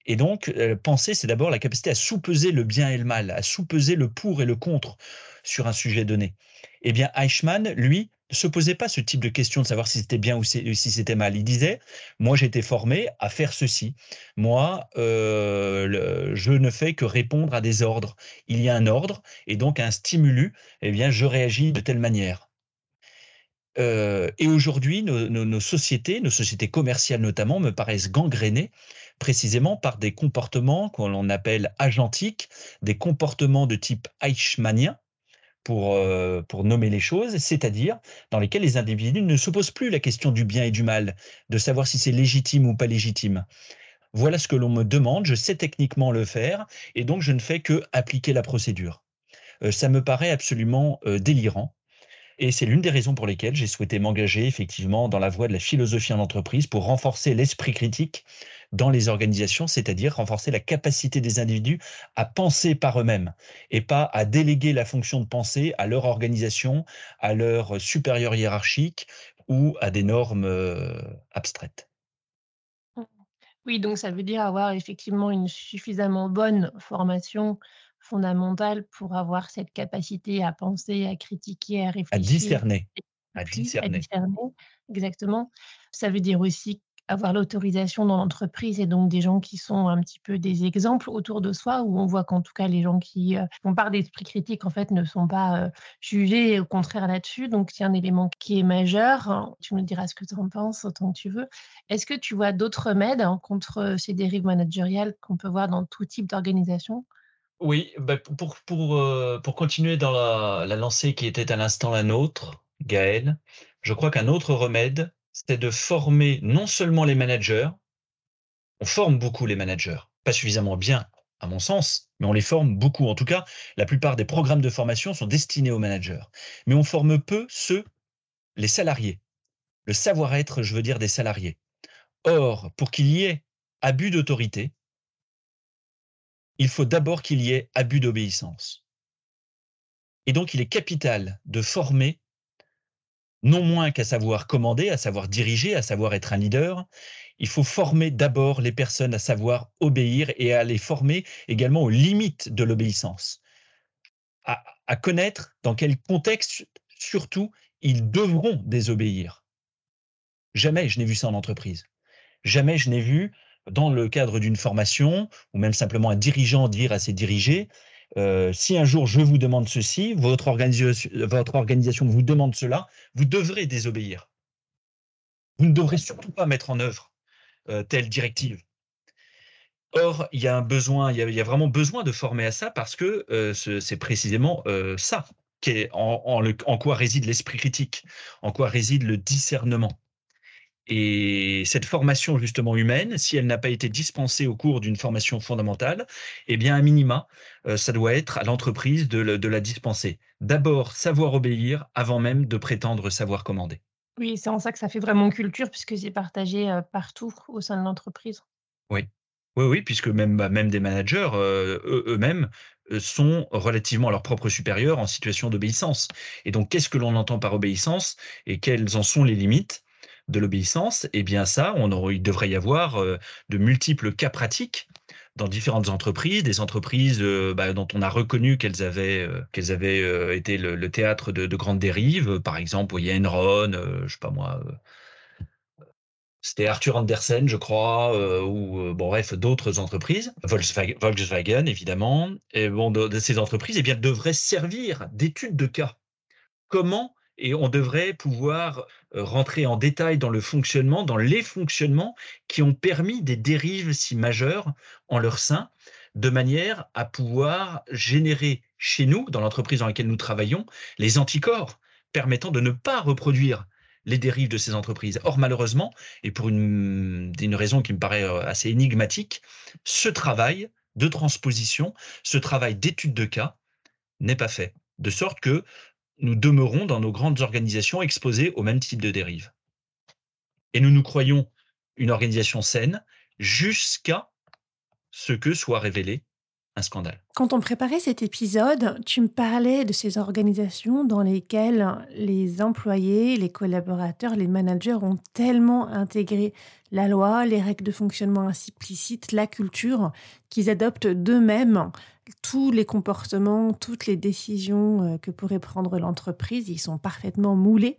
Et donc, euh, penser, c'est d'abord la capacité à sous-peser le bien et le mal, à sous-peser le pour et le contre sur un sujet donné. Eh bien, Eichmann, lui, ne se posait pas ce type de question de savoir si c'était bien ou si c'était mal. Il disait, moi j'ai été formé à faire ceci. Moi, euh, je ne fais que répondre à des ordres. Il y a un ordre et donc un stimulus. Eh bien, je réagis de telle manière et aujourd'hui, nos, sociétés, nos sociétés commerciales notamment, me paraissent gangrénées précisément par des comportements qu'on appelle agentiques, des comportements de type eichmannien, pour, pour nommer les choses, c'est-à-dire dans lesquels les individus ne se posent plus la question du bien et du mal, de savoir si c'est légitime ou pas légitime. Voilà ce que l'on me demande, je sais techniquement le faire, et donc je ne fais que appliquer la procédure. ça me paraît absolument délirant. Et c'est l'une des raisons pour lesquelles j'ai souhaité m'engager effectivement dans la voie de la philosophie en entreprise pour renforcer l'esprit critique dans les organisations, c'est-à-dire renforcer la capacité des individus à penser par eux-mêmes et pas à déléguer la fonction de penser à leur organisation, à leur supérieur hiérarchique ou à des normes euh, abstraites. Oui, donc ça veut dire avoir effectivement une suffisamment bonne formation fondamentale pour avoir cette capacité à penser, à critiquer, à réfléchir. À discerner. À discerner. Exactement. Ça veut dire aussi avoir l'autorisation dans l'entreprise et donc des gens qui sont un petit peu des exemples autour de soi où on voit qu'en tout cas les gens qui euh, font part d'esprit critique en fait ne sont pas euh, jugés au contraire là-dessus donc c'est un élément qui est majeur tu me diras ce que tu en penses autant que tu veux est-ce que tu vois d'autres remèdes hein, contre ces dérives managériales qu'on peut voir dans tout type d'organisation? Oui, bah, euh, pour continuer dans la la lancée qui était à l'instant la nôtre, Gaël, je crois qu'un autre remède, c'est de former non seulement les managers, on forme beaucoup les managers, pas suffisamment bien à mon sens, mais on les forme beaucoup. En tout cas, la plupart des programmes de formation sont destinés aux managers. Mais on forme peu ceux, les salariés. Le savoir-être, je veux dire des salariés. Or, pour qu'il y ait abus d'autorité, il faut d'abord qu'il y ait abus d'obéissance. Et donc, il est capital de former, non moins qu'à savoir commander, à savoir diriger, à savoir être un leader, il faut former d'abord les personnes à savoir obéir et à les former également aux limites de l'obéissance, à, connaître dans quel contexte, surtout, ils devront désobéir. Jamais je n'ai vu ça en entreprise. Jamais je n'ai vu dans le cadre d'une formation, ou même simplement un dirigeant dire à ses dirigés, euh, si un jour je vous demande ceci, votre organisation, vous demande cela, vous devrez désobéir. Vous ne devrez surtout pas mettre en œuvre euh, telle directive. Or, il y a un besoin, il y a, vraiment besoin de former à ça parce que euh, c'est précisément ça qui est en quoi réside l'esprit critique, en quoi réside le discernement. Et cette formation justement humaine, si elle n'a pas été dispensée au cours d'une formation fondamentale, eh bien, à minima, euh, ça doit être à l'entreprise de, la dispenser. D'abord, savoir obéir avant même de prétendre savoir commander. Oui, c'est en ça que ça fait vraiment culture, puisque c'est partagé euh, partout au sein de l'entreprise. Oui. Oui, oui, puisque même, bah, même des managers euh, eux-mêmes sont relativement à leur propre supérieur en situation d'obéissance. Et donc, qu'est-ce que l'on entend par obéissance et quelles en sont les limites? De l'obéissance, eh bien ça, on il devrait y avoir de multiples cas pratiques dans différentes entreprises, des entreprises bah, dont on a reconnu qu'elles avaient, qu'elles avaient été le, théâtre de, grandes dérives. Par exemple, il y a Enron, je sais pas moi, c'était Arthur Andersen, je crois, ou bon bref, d'autres entreprises, Volkswagen, évidemment. Et bon, de, ces entreprises, eh bien, devraient servir d'études de cas. Comment et on devrait pouvoir rentrer en détail dans le fonctionnement, dans les fonctionnements qui ont permis des dérives si majeures en leur sein, de manière à pouvoir générer chez nous, dans l'entreprise dans laquelle nous travaillons, les anticorps permettant de ne pas reproduire les dérives de ces entreprises. Or, malheureusement, et pour une, raison qui me paraît assez énigmatique, ce travail de transposition, ce travail d'étude de cas n'est pas fait. De sorte que nous demeurons dans nos grandes organisations exposées au même type de dérive. Et nous nous croyons une organisation saine jusqu'à ce que soit révélé un scandale. Quand on préparait cet épisode, tu me parlais de ces organisations dans lesquelles les employés, les collaborateurs, les managers ont tellement intégré la loi, les règles de fonctionnement implicites, la culture, qu'ils adoptent d'eux-mêmes tous les comportements, toutes les décisions euh, que pourrait prendre l'entreprise. Ils sont parfaitement moulés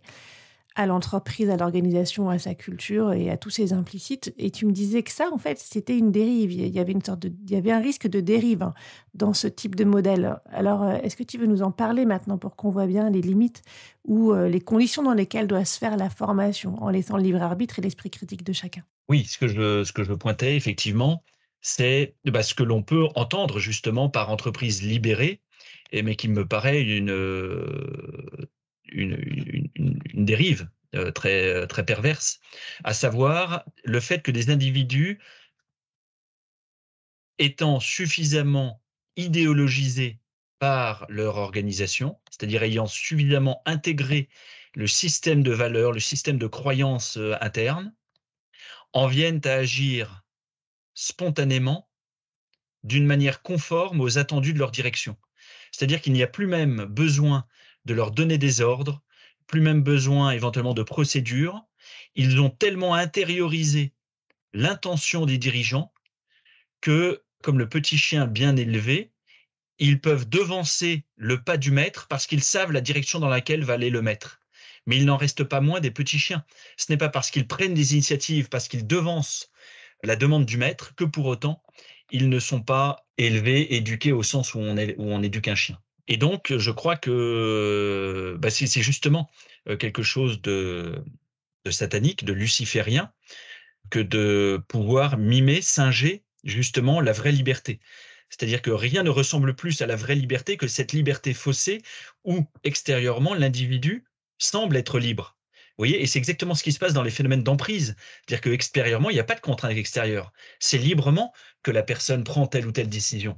à l'entreprise, à l'organisation, à sa culture et à tous ses implicites. Et tu me disais que ça, en fait, c'était une dérive. Il y avait une sorte il y avait un risque de dérive hein, dans ce type de modèle. Alors, euh, est-ce que tu veux nous en parler maintenant pour qu'on voit bien les limites ou euh, les conditions dans lesquelles doit se faire la formation en laissant le libre arbitre et l'esprit critique de chacun? Oui, ce que je, ce que je pointais effectivement, c'est bah, ce que l'on peut entendre justement par entreprise libérée, mais qui me paraît une, une, dérive euh, très, euh, très perverse, à savoir le fait que des individus étant suffisamment idéologisés par leur organisation, c'est-à-dire ayant suffisamment intégré le système de valeurs, le système de croyances euh, internes, en viennent à agir spontanément d'une manière conforme aux attendus de leur direction. C'est-à-dire qu'il n'y a plus même besoin de leur donner des ordres, plus même besoin éventuellement de procédures. Ils ont tellement intériorisé l'intention des dirigeants que, comme le petit chien bien élevé, ils peuvent devancer le pas du maître parce qu'ils savent la direction dans laquelle va aller le maître. Mais il n'en reste pas moins des petits chiens. Ce n'est pas parce qu'ils prennent des initiatives, parce qu'ils devancent la demande du maître, que pour autant, ils ne sont pas élevés, éduqués au sens où on, éduque un chien. Et donc, je crois que bah, c'est justement quelque chose de, satanique, de luciférien, que de pouvoir mimer, singer justement la vraie liberté. C'est-à-dire que rien ne ressemble plus à la vraie liberté que cette liberté faussée où extérieurement l'individu semble être libre. Voyez, et c'est exactement ce qui se passe dans les phénomènes d'emprise. C'est-à-dire que extérieurement, il n'y a pas de contrainte extérieure. C'est librement que la personne prend telle ou telle décision.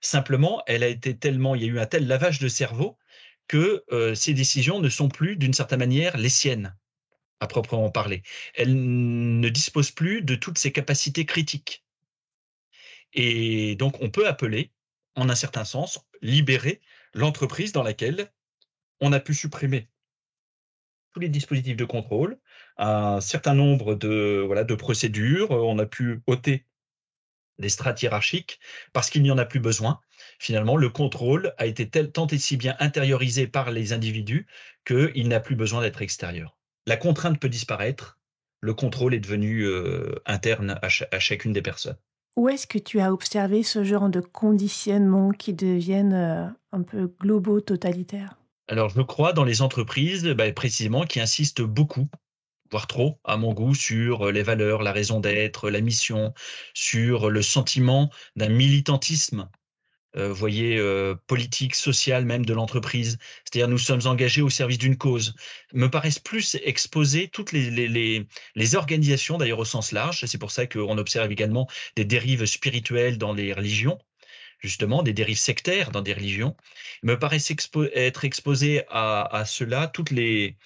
Simplement, elle a été tellement, il y a eu un tel lavage de cerveau que euh, ces décisions ne sont plus, d'une certaine manière, les siennes, à proprement parler. Elle ne dispose plus de toutes ses capacités critiques. Et donc, on peut appeler, en un certain sens, libérer l'entreprise dans laquelle on a pu supprimer tous les dispositifs de contrôle, un certain nombre de, voilà, de procédures, on a pu ôter des strates hiérarchiques, parce qu'il n'y en a plus besoin. Finalement, le contrôle a été tant et si bien intériorisé par les individus qu'il n'a plus besoin d'être extérieur. La contrainte peut disparaître, le contrôle est devenu euh, interne à, chacune des personnes. Où est-ce que tu as observé ce genre de conditionnement qui deviennent euh, un peu globaux, totalitaires Alors, je crois dans les entreprises, bah, précisément, qui insistent beaucoup voire trop, à mon goût, sur les valeurs, la raison d'être, la mission, sur le sentiment d'un militantisme, euh, voyez, politique, social même de l'entreprise. C'est-à-dire nous sommes engagés au service d'une cause. Me paraissent plus exposer toutes les, les organisations, d'ailleurs au sens large. C'est pour ça qu'on observe également des dérives spirituelles dans les religions justement des dérives sectaires dans des religions, me paraissent être exposées à, cela toutes les,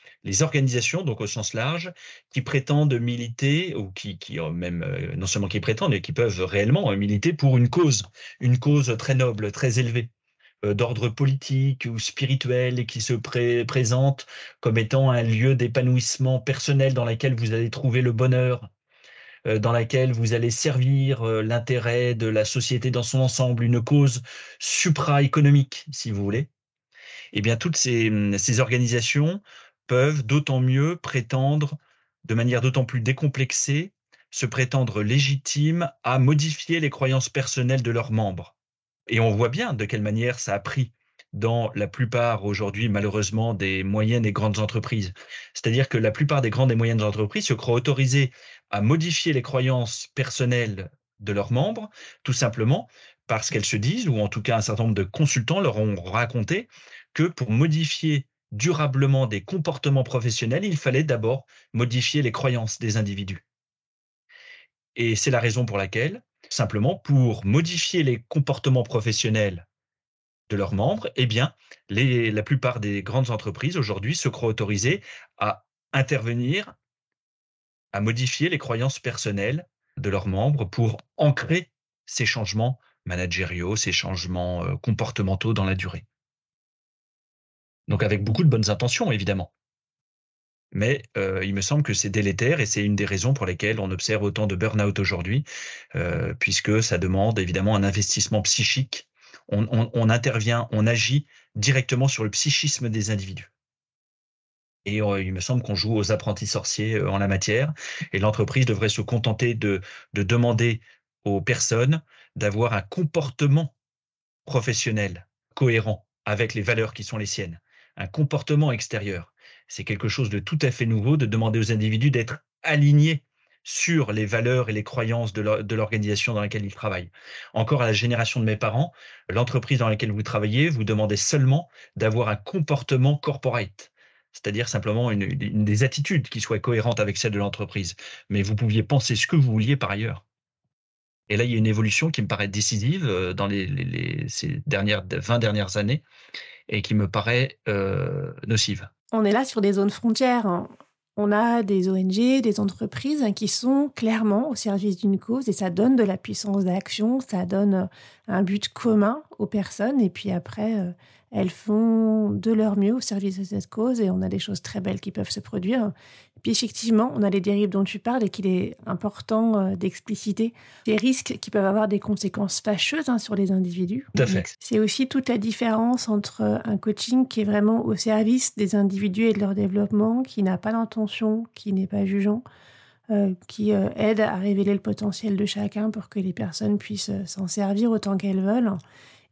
organisations, donc au sens large, qui prétendent militer, ou qui, qui même, euh, non seulement qui prétendent, mais qui peuvent réellement militer pour une cause, une cause très noble, très élevée euh, d'ordre politique ou spirituel et qui se présente comme étant un lieu d'épanouissement personnel dans lequel vous allez trouver le bonheur, dans laquelle vous allez servir l'intérêt de la société dans son ensemble, une cause supra-économique, si vous voulez, eh bien, toutes ces, ces organisations peuvent d'autant mieux prétendre, de manière d'autant plus décomplexée, se prétendre légitimes à modifier les croyances personnelles de leurs membres. Et on voit bien de quelle manière ça a pris dans la plupart aujourd'hui, malheureusement, des moyennes et grandes entreprises. C'est-à-dire que la plupart des grandes et moyennes entreprises se croient autorisées à modifier les croyances personnelles de leurs membres, tout simplement parce qu'elles se disent, ou en tout cas un certain nombre de consultants leur ont raconté, que pour modifier durablement des comportements professionnels, il fallait d'abord modifier les croyances des individus. Et c'est la raison pour laquelle, simplement, pour modifier les comportements professionnels de leurs membres, eh bien, la plupart des grandes entreprises aujourd'hui se croient autorisées à intervenir, à modifier les croyances personnelles de leurs membres pour ancrer ces changements managériaux, ces changements euh, comportementaux dans la durée. Donc avec beaucoup de bonnes intentions, évidemment. Mais euh, il me semble que c'est délétère et c'est une des raisons pour lesquelles on observe autant de burn-out aujourd'hui, euh, puisque ça demande évidemment un investissement psychique on, intervient, on agit directement sur le psychisme des individus. Et euh, il me semble qu'on joue aux apprentis sorciers euh, en la matière. Et l'entreprise devrait se contenter de, demander aux personnes d'avoir un comportement professionnel cohérent avec les valeurs qui sont les siennes, un comportement extérieur. C'est quelque chose de tout à fait nouveau de demander aux individus d'être alignés sur les valeurs et les croyances de l'organisation dans laquelle ils travaillent. Encore à la génération de mes parents, l'entreprise dans laquelle vous travaillez vous demandait seulement d'avoir un comportement corporate, c'est-à-dire simplement des attitudes qui soient cohérentes avec celles de l'entreprise. Mais vous pouviez penser ce que vous vouliez par ailleurs. Et là, il y a une évolution qui me paraît décisive euh, dans les, ces dernières 20 dernières années et qui me paraît euh, nocive. On est là sur des zones frontières. Hein on a des ONG, des entreprises qui sont clairement au service d'une cause et ça donne de la puissance d'action, ça donne euh, un but commun aux personnes et puis après, elles font de leur mieux au service de cette cause et on a des choses très belles qui peuvent se produire. Et puis effectivement, on a les dérives dont tu parles et qu'il est important euh, d'expliciter des risques qui peuvent avoir des conséquences fâcheuses hein, sur les individus. Tout à fait. C'est aussi toute la différence entre un coaching qui est vraiment au service des individus et de leur développement, qui n'a pas d'intention, qui n'est pas jugeant, euh, qui euh, aide à révéler le potentiel de chacun pour que les personnes puissent s'en servir autant qu'elles veulent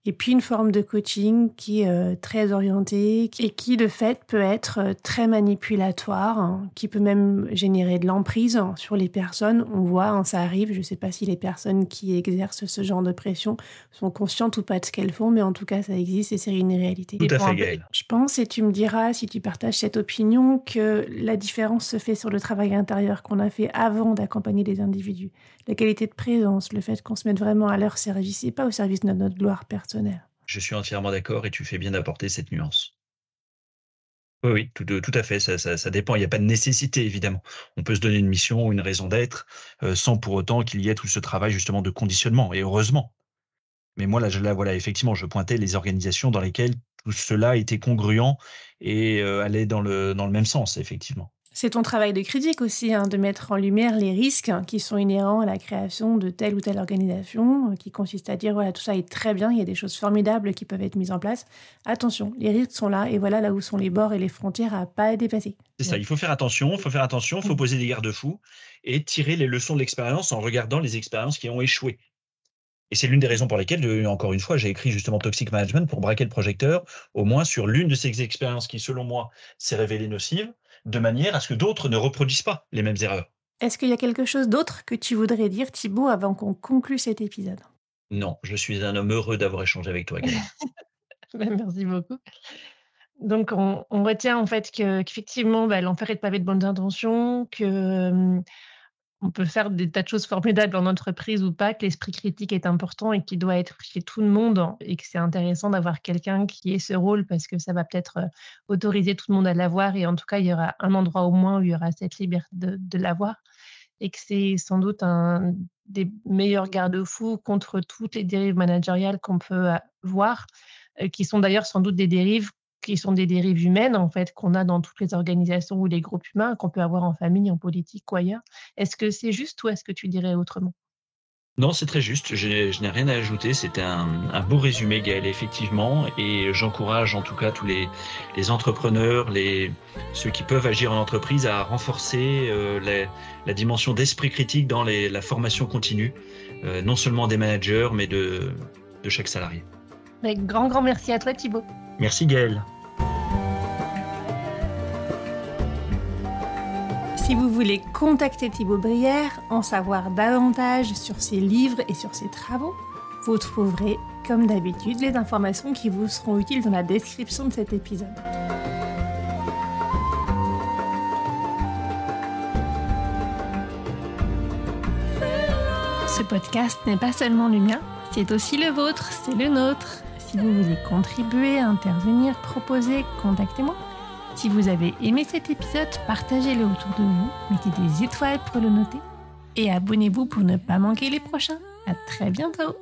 et puis une forme de coaching qui est euh, très orientée et qui de fait peut être euh, très manipulatoire, hein, qui peut même générer de l'emprise sur les personnes. On voit, hein, ça arrive, je ne sais pas si les personnes qui exercent ce genre de pression sont conscientes ou pas de ce qu'elles font, mais en tout cas ça existe et c'est une réalité. Tout à fait, Gaëlle. Je pense, et tu me diras si tu partages cette opinion, que la différence se fait sur le travail intérieur qu'on a fait avant d'accompagner les individus. La qualité de présence, le fait qu'on se mette vraiment à leur service et pas au service de notre gloire personnelle. Je suis entièrement d'accord et tu fais bien d'apporter cette nuance. Oui, oui, tout, tout à fait, ça, dépend. Il n'y a pas de nécessité, évidemment. On peut se donner une mission ou une raison d'être euh, sans pour autant qu'il y ait tout ce travail justement de conditionnement, et heureusement. Mais moi, là, je, là, voilà, effectivement, je pointais les organisations dans lesquelles tout cela était congruent et euh, allait dans le même sens, effectivement. C'est ton travail de critique aussi, hein, de mettre en lumière les risques qui sont inhérents à la création de telle ou telle organisation, euh, qui consiste à dire, voilà, tout ça est très bien, il y a des choses formidables qui peuvent être mises en place. Attention, les risques sont là, et voilà là où sont les bords et les frontières à pas dépasser. C'est ça, il faut faire attention, il faut faire attention, il faut mm. poser des garde-fous et tirer les leçons de l'expérience en regardant les expériences qui ont échoué. Et c'est l'une des raisons pour lesquelles, euh, encore une fois, j'ai écrit justement Toxic Management pour braquer le projecteur, au moins sur l'une de ces expériences qui, selon moi, s'est révélée nocive, de manière à ce que d'autres ne reproduisent pas les mêmes erreurs. Est-ce qu'il y a quelque chose d'autre que tu voudrais dire, Thibaut, avant qu'on conclue cet épisode? Non, je suis un homme heureux d'avoir échangé avec toi, [LAUGHS] ben, Merci beaucoup. Donc, on, retient en fait qu'effectivement, bah, l'enfer est pavé de bonnes intentions, que hum, on peut faire des tas de choses formidables en entreprise ou pas, que l'esprit critique est important et qu'il doit être chez tout le monde et que c'est intéressant d'avoir quelqu'un qui ait ce rôle parce que ça va peut-être euh, autoriser tout le monde à l'avoir et en tout cas, il y aura un endroit au moins où il y aura cette liberté de, l'avoir et que c'est sans doute un des meilleurs garde-fous contre toutes les dérives managériales qu'on peut voir, euh, qui sont d'ailleurs sans doute des dérives qui sont des dérives humaines, en fait, qu'on a dans toutes les organisations ou les groupes humains, qu'on peut avoir en famille, en politique ou ailleurs. Est-ce que c'est juste ou est-ce que tu dirais autrement? Non, c'est très juste. Je, n'ai rien à ajouter. C'était un, beau résumé, Gaël, effectivement. Et j'encourage en tout cas tous les, entrepreneurs, les, ceux qui peuvent agir en entreprise à renforcer euh, la, dimension d'esprit critique dans la formation continue, euh, non seulement des managers, mais de, de chaque salarié. grand, grand merci à toi, Thibaut. Merci, Gaël. Si vous voulez contacter Thibaut Brière, en savoir davantage sur ses livres et sur ses travaux, vous trouverez, comme d'habitude, les informations qui vous seront utiles dans la description de cet épisode. Ce podcast n'est pas seulement le mien, c'est aussi le vôtre, c'est le nôtre. Si vous voulez contribuer, intervenir, proposer, contactez-moi. Si vous avez aimé cet épisode, partagez-le autour de vous, mettez des étoiles pour le noter et abonnez-vous pour ne pas manquer les prochains. À très bientôt.